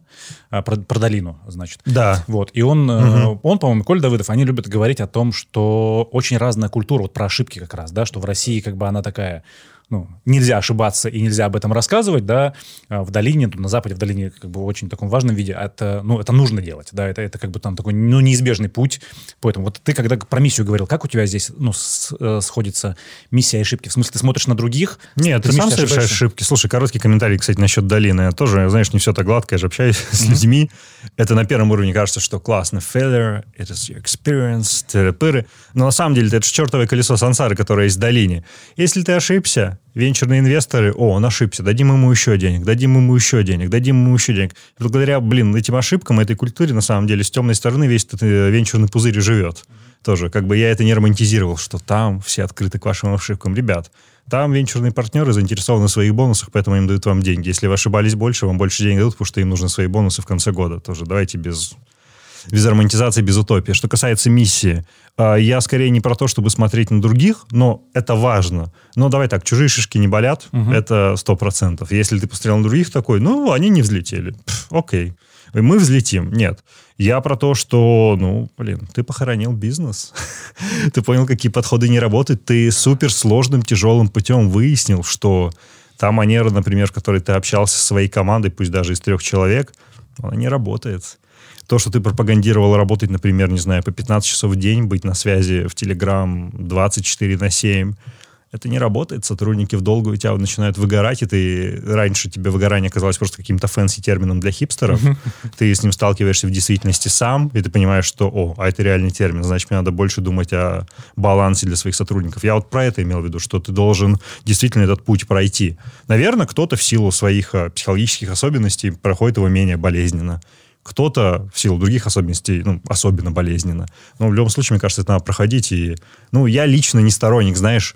S1: а, про, про долину, значит.
S2: Да.
S1: Вот, и он, угу. он, по-моему, Коль Давыдов, они любят говорить о том, что очень разная культура, вот про ошибки как раз, да, что в России как бы она такая ну, нельзя ошибаться и нельзя об этом рассказывать, да, а в долине, на Западе, в долине как бы в очень таком важном виде, это, ну, это нужно делать, да, это, это как бы там такой, ну, неизбежный путь, поэтому вот ты когда про миссию говорил, как у тебя здесь, ну, с, э, сходится миссия и ошибки? В смысле, ты смотришь на других?
S2: Нет, ты, ты сам совершаешь ошибки. Слушай, короткий комментарий, кстати, насчет долины. Я тоже, знаешь, не все так гладко, я же общаюсь mm-hmm. с людьми. Это на первом уровне кажется, что классно, failure, it is your experience, тыры-пыры. Но на самом деле это же чертовое колесо сансары, которое есть в долине. Если ты ошибся, венчурные инвесторы, о, он ошибся, дадим ему еще денег, дадим ему еще денег, дадим ему еще денег. Благодаря, блин, этим ошибкам, этой культуре, на самом деле, с темной стороны весь этот э, венчурный пузырь живет. Mm-hmm. Тоже, как бы я это не романтизировал, что там все открыты к вашим ошибкам. Ребят, там венчурные партнеры заинтересованы в своих бонусах, поэтому им дают вам деньги. Если вы ошибались больше, вам больше денег дадут, потому что им нужны свои бонусы в конце года. Тоже давайте без без романтизации, без утопии. Что касается миссии, а, я скорее не про то, чтобы смотреть на других, но это важно. Но давай так, чужие шишки не болят, угу. это сто процентов. Если ты посмотрел на других такой, ну, они не взлетели. Пф, окей. Мы взлетим. Нет. Я про то, что, ну, блин, ты похоронил бизнес. ты понял, какие подходы не работают. Ты супер сложным, тяжелым путем выяснил, что та манера, например, в которой ты общался со своей командой, пусть даже из трех человек, она не работает то, что ты пропагандировал работать, например, не знаю, по 15 часов в день, быть на связи в Telegram 24 на 7, это не работает. Сотрудники в долгую тебя начинают выгорать, и ты раньше тебе выгорание казалось просто каким-то fancy термином для хипстеров. Ты с ним сталкиваешься в действительности сам, и ты понимаешь, что, о, а это реальный термин, значит, мне надо больше думать о балансе для своих сотрудников. Я вот про это имел в виду, что ты должен действительно этот путь пройти. Наверное, кто-то в силу своих э, психологических особенностей проходит его менее болезненно. Кто-то в силу других особенностей, ну, особенно болезненно. Но в любом случае, мне кажется, это надо проходить. И, ну, я лично не сторонник, знаешь,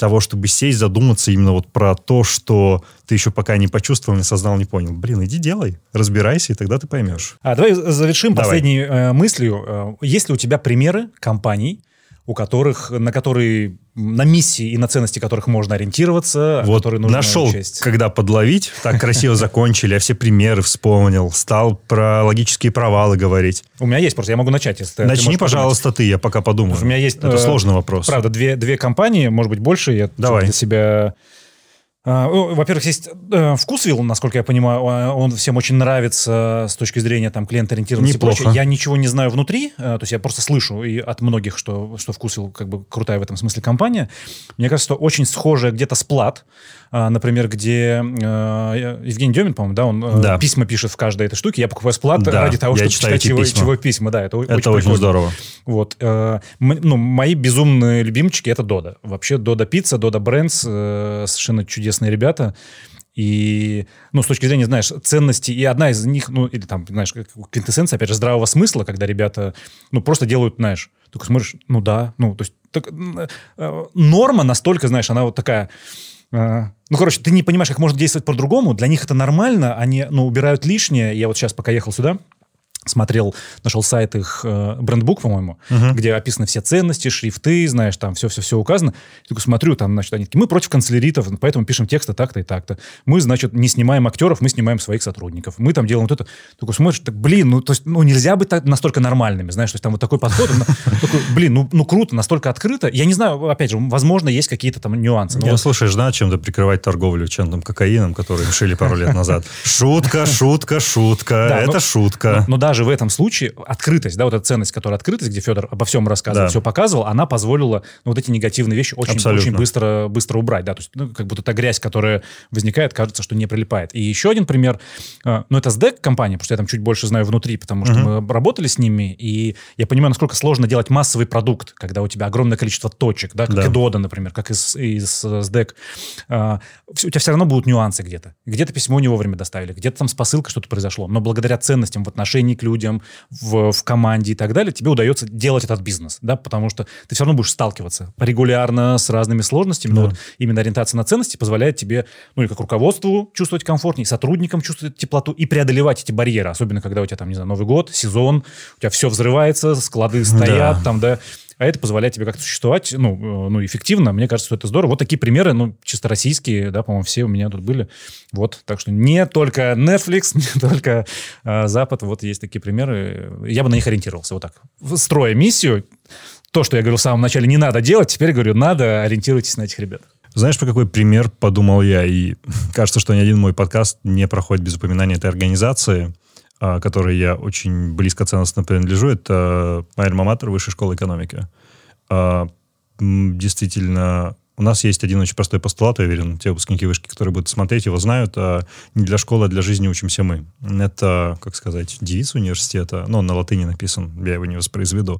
S2: того, чтобы сесть, задуматься именно вот про то, что ты еще пока не почувствовал, не сознал, не понял. Блин, иди делай, разбирайся, и тогда ты поймешь.
S1: А давай завершим
S2: Давай.
S1: последней э, мыслью. Э, есть ли у тебя примеры компаний, у которых, на которые, на миссии и на ценности которых можно ориентироваться, а
S2: Вот
S1: которые нужно
S2: нашел,
S1: учесть?
S2: когда подловить, так красиво закончили, я все примеры вспомнил, стал про логические провалы говорить.
S1: У меня есть просто, я могу начать. Если ты- ты
S2: Начни,
S1: можешь подумать.
S2: пожалуйста, ты, я пока подумаю.
S1: У меня есть...
S2: Это
S1: э,
S2: сложный вопрос.
S1: Правда, две, две компании, может быть, больше. Я
S2: Давай.
S1: для себя... А, ну, Во-первых, есть э, Вкусвилл, насколько я понимаю, а, он всем очень нравится с точки зрения там клиент-ориентированности и
S2: Неплохо.
S1: прочее. Я ничего не знаю внутри, э, то есть я просто слышу и от многих, что, что Вкусвилл как бы крутая в этом смысле компания. Мне кажется, что очень схожая где-то с Плат, например, где э, Евгений Демин, по-моему, да, он э,
S2: Да.
S1: письма пишет в каждой этой штуке. Я покупаю сплат
S2: Да,
S1: ради того, чтобы читать его
S2: письма.
S1: его письма. Да, это,
S2: Это
S1: очень,
S2: очень здорово.
S1: Вот. э, ну, мои безумные любимчики — это Дода. Вообще Дода Пицца, Дода Брендс, совершенно чудесные ребята. И, ну, с точки зрения, знаешь, ценностей, и одна из них, ну, или там, знаешь, квинтэссенция, опять же, здравого смысла, когда ребята, ну, просто делают, знаешь, только смотришь, ну, да, ну, то есть так, э, норма настолько, знаешь, она вот такая... э, ну, короче, ты не понимаешь, как можно действовать по-другому. Для них это нормально, они, ну, убирают лишнее. Я вот сейчас, пока ехал сюда, смотрел, нашел сайт их э, брендбук, по-моему, где описаны все ценности, шрифты, знаешь, там все-все-все указано. Я такой смотрю, там, значит, они такие, мы против канцеляритов, поэтому пишем тексты так-то и так-то. Мы, значит, не снимаем актеров, мы снимаем своих сотрудников. Мы там делаем вот это. Такой смотришь, так, блин, ну, то есть, ну, нельзя быть так, настолько нормальными, знаешь, то есть там вот такой подход, такой, блин, ну, ну, круто, настолько открыто. Я не знаю, опять же, возможно, есть какие-то там нюансы.
S2: Ну, слушай, надо чем-то прикрывать торговлю чем-то кокаином, который решили пару лет назад. Шутка, шутка, шутка.
S1: Да,
S2: Это шутка.
S1: Но даже в этом случае открытость, да, вот эта ценность, которая открытость, где Федор обо всем рассказывал,
S2: Да.
S1: все показывал, она позволила ну, вот эти негативные вещи очень,
S2: Абсолютно.
S1: очень быстро, быстро убрать, да, то есть ну, как будто та грязь, которая возникает, кажется, что не прилипает. И еще один пример, э, ну, это SDEC компания, потому что я там чуть больше знаю внутри, потому что мы работали с ними, и я понимаю, насколько сложно делать массовый продукт, когда у тебя огромное количество точек, да, как
S2: Да.
S1: и Дода, например, как из, из. Э, всё- у тебя все равно будут нюансы где-то. Где-то письмо не вовремя доставили, где-то там с посылкой что-то произошло. Но благодаря ценностям в отношении к людям, в, в команде и так далее, тебе удается делать этот бизнес, да, потому что ты все равно будешь сталкиваться регулярно с разными сложностями, но
S2: Да.
S1: вот именно ориентация на ценности позволяет тебе, ну, и как руководству чувствовать комфортнее, и сотрудникам чувствовать теплоту и преодолевать эти барьеры, особенно когда у тебя там, не знаю, Новый год, сезон, у тебя все взрывается, склады стоят,
S2: Да.
S1: там, да, а это позволяет тебе как-то существовать, ну, э, ну, эффективно. Мне кажется, что это здорово. Вот такие примеры, ну, чисто российские, да, по-моему, все у меня тут были. Вот, так что не только Netflix, не только э, Запад, вот есть такие примеры. Я бы на них ориентировался, вот так. Строя миссию, то, что я говорил в самом начале, не надо делать, теперь говорю, надо, ориентируйтесь на этих ребят.
S2: Знаешь, про какой пример подумал я? И кажется, что ни один мой подкаст не проходит без упоминания этой организации, которой я очень близко ценностно принадлежу. Это моя альма-матер Высшей экономики. А, Действительно, у нас есть один очень простой постулат, я уверен, те выпускники вышки, которые будут смотреть, его знают. а Не для школы, а для жизни учимся мы. Это, как сказать, девиз университета. Ну, он на латыни написан, я его не воспроизведу.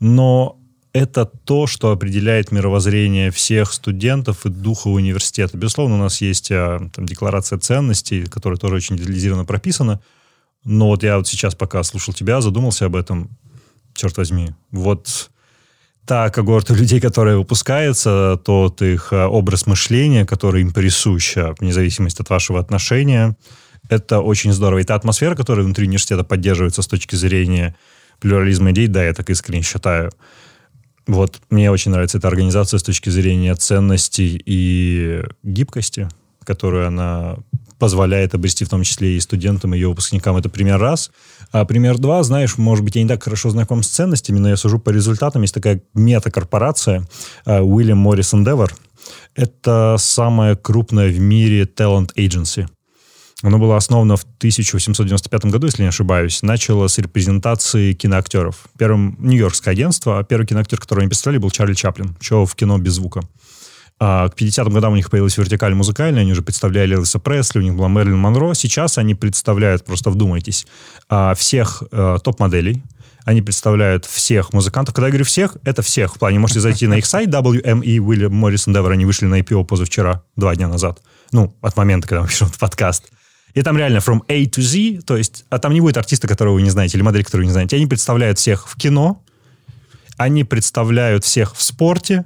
S2: Но это то, что определяет мировоззрение всех студентов и духа университета. Безусловно, у нас есть а, там, декларация ценностей, которая тоже очень детализированно прописана. Но вот я вот сейчас, пока слушал тебя, задумался об этом. Черт возьми, вот та когорта людей, которая выпускается, тот их а, образ мышления, который им присущ, а, вне зависимости от вашего отношения, это очень здорово. И та атмосфера, которая внутри университета поддерживается с точки зрения плюрализма идей, да, я так искренне считаю. Вот мне очень нравится эта организация с точки зрения ценностей и гибкости, которую она позволяет обрести в том числе и студентам, и ее выпускникам. Это пример раз. А пример два, знаешь, может быть, я не так хорошо знаком с ценностями, но я сужу по результатам. Есть такая метакорпорация а, William Morris Endeavor. Это самая крупная в мире talent agency. Оно было основано в 1895 году, если не ошибаюсь. Начало с репрезентации киноактеров. Первым нью-йоркское агентство, а первый киноактер, которого они представили, был Чарли Чаплин. Еще в кино без звука. А к 50-м годам у них появилась вертикаль музыкальная, они уже представляли Элвиса Пресли, у них была Мэрилин Монро. Сейчас они представляют, просто вдумайтесь, а, всех э, топ-моделей, они представляют всех музыкантов. Когда я говорю всех, это всех. В плане, можете зайти на их сайт WME William Morris Endeavor, они вышли на IPO позавчера, два дня назад. Ну, от момента, когда мы пишем этот подкаст. И там реально from A to Z, то есть, а там не будет артиста, которого вы не знаете, или модели, которую вы не знаете. Они представляют всех в кино, они представляют всех в спорте,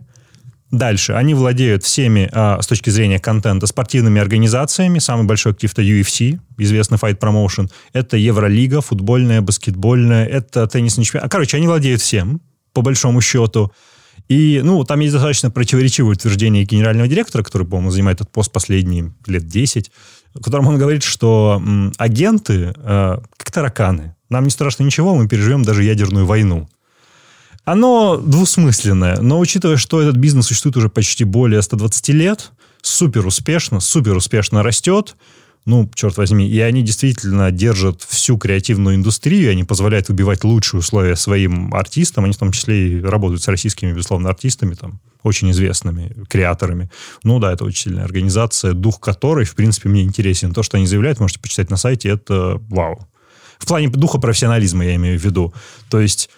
S2: Дальше. Они владеют всеми, а, с точки зрения контента, спортивными организациями. Самый большой актив это UFC, известный Fight Promotion. Это Евролига, футбольная, баскетбольная, это теннисный чемпионат. Короче, они владеют всем, по большому счету. И, ну, там есть достаточно противоречивое утверждение генерального директора, который, по-моему, занимает этот пост последние лет 10, в котором он говорит, что м, агенты э, как тараканы. Нам не страшно ничего, мы переживем даже ядерную войну. Оно двусмысленное, но учитывая, что этот бизнес существует уже почти более 120 лет, супер успешно, супер успешно растет, ну, черт возьми, и они действительно держат всю креативную индустрию, они позволяют выбивать лучшие условия своим артистам, они в том числе и работают с российскими, безусловно, артистами, там, очень известными креаторами. Ну да, это очень сильная организация, дух которой, в принципе, мне интересен. То, что они заявляют, можете почитать на сайте, это вау. В плане духа профессионализма я имею в виду. То есть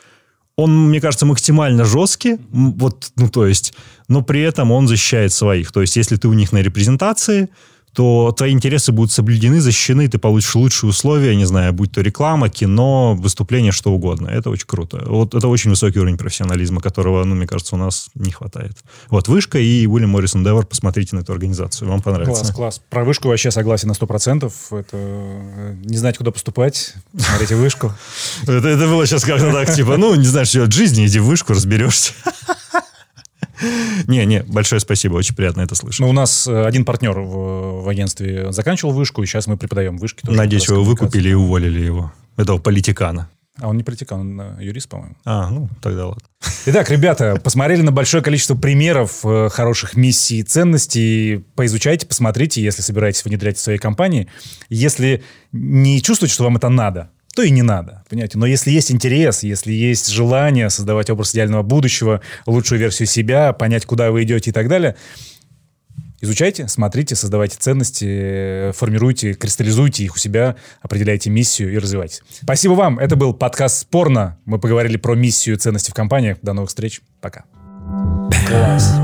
S2: он, мне кажется, максимально жесткий, вот, ну, то есть, но при этом он защищает своих. То есть, если ты у них на репрезентации, то твои интересы будут соблюдены, защищены, ты получишь лучшие условия, не знаю, будь то реклама, кино, выступление, что угодно. Это очень круто. Вот это очень высокий уровень профессионализма, которого, ну, мне кажется, у нас не хватает. Вот, Вышка и Уильям Моррис Endeavor, посмотрите на эту организацию, вам понравится.
S1: Класс, класс. Про Вышку вообще согласен на 100%. Это э, не знать, куда поступать, смотрите Вышку.
S2: Это, это было сейчас как-то так, типа, ну, не знаешь, что от жизни, иди в Вышку, разберешься. Не, не, большое спасибо, очень приятно это слышать.
S1: Ну, у нас э, один партнер в, в агентстве заканчивал вышку, и сейчас мы преподаем вышки. Тоже
S2: Надеюсь, вы выкупили и уволили его, этого политикана.
S1: А он не политикан, он э, юрист, по-моему.
S2: А, ну, тогда ладно.
S1: Итак, ребята, посмотрели на большое количество примеров э, хороших миссий и ценностей. Поизучайте, посмотрите, если собираетесь внедрять в своей компании. Если не чувствуете, что вам это надо, то и не надо, понимаете. Но если есть интерес, если есть желание создавать образ идеального будущего, лучшую версию себя, понять, куда вы идете и так далее, изучайте, смотрите, создавайте ценности, формируйте, кристаллизуйте их у себя, определяйте миссию и развивайтесь. Спасибо вам. Это был подкаст «Спорно». Мы поговорили про миссию ценности в компаниях. До новых встреч. Пока. Класс.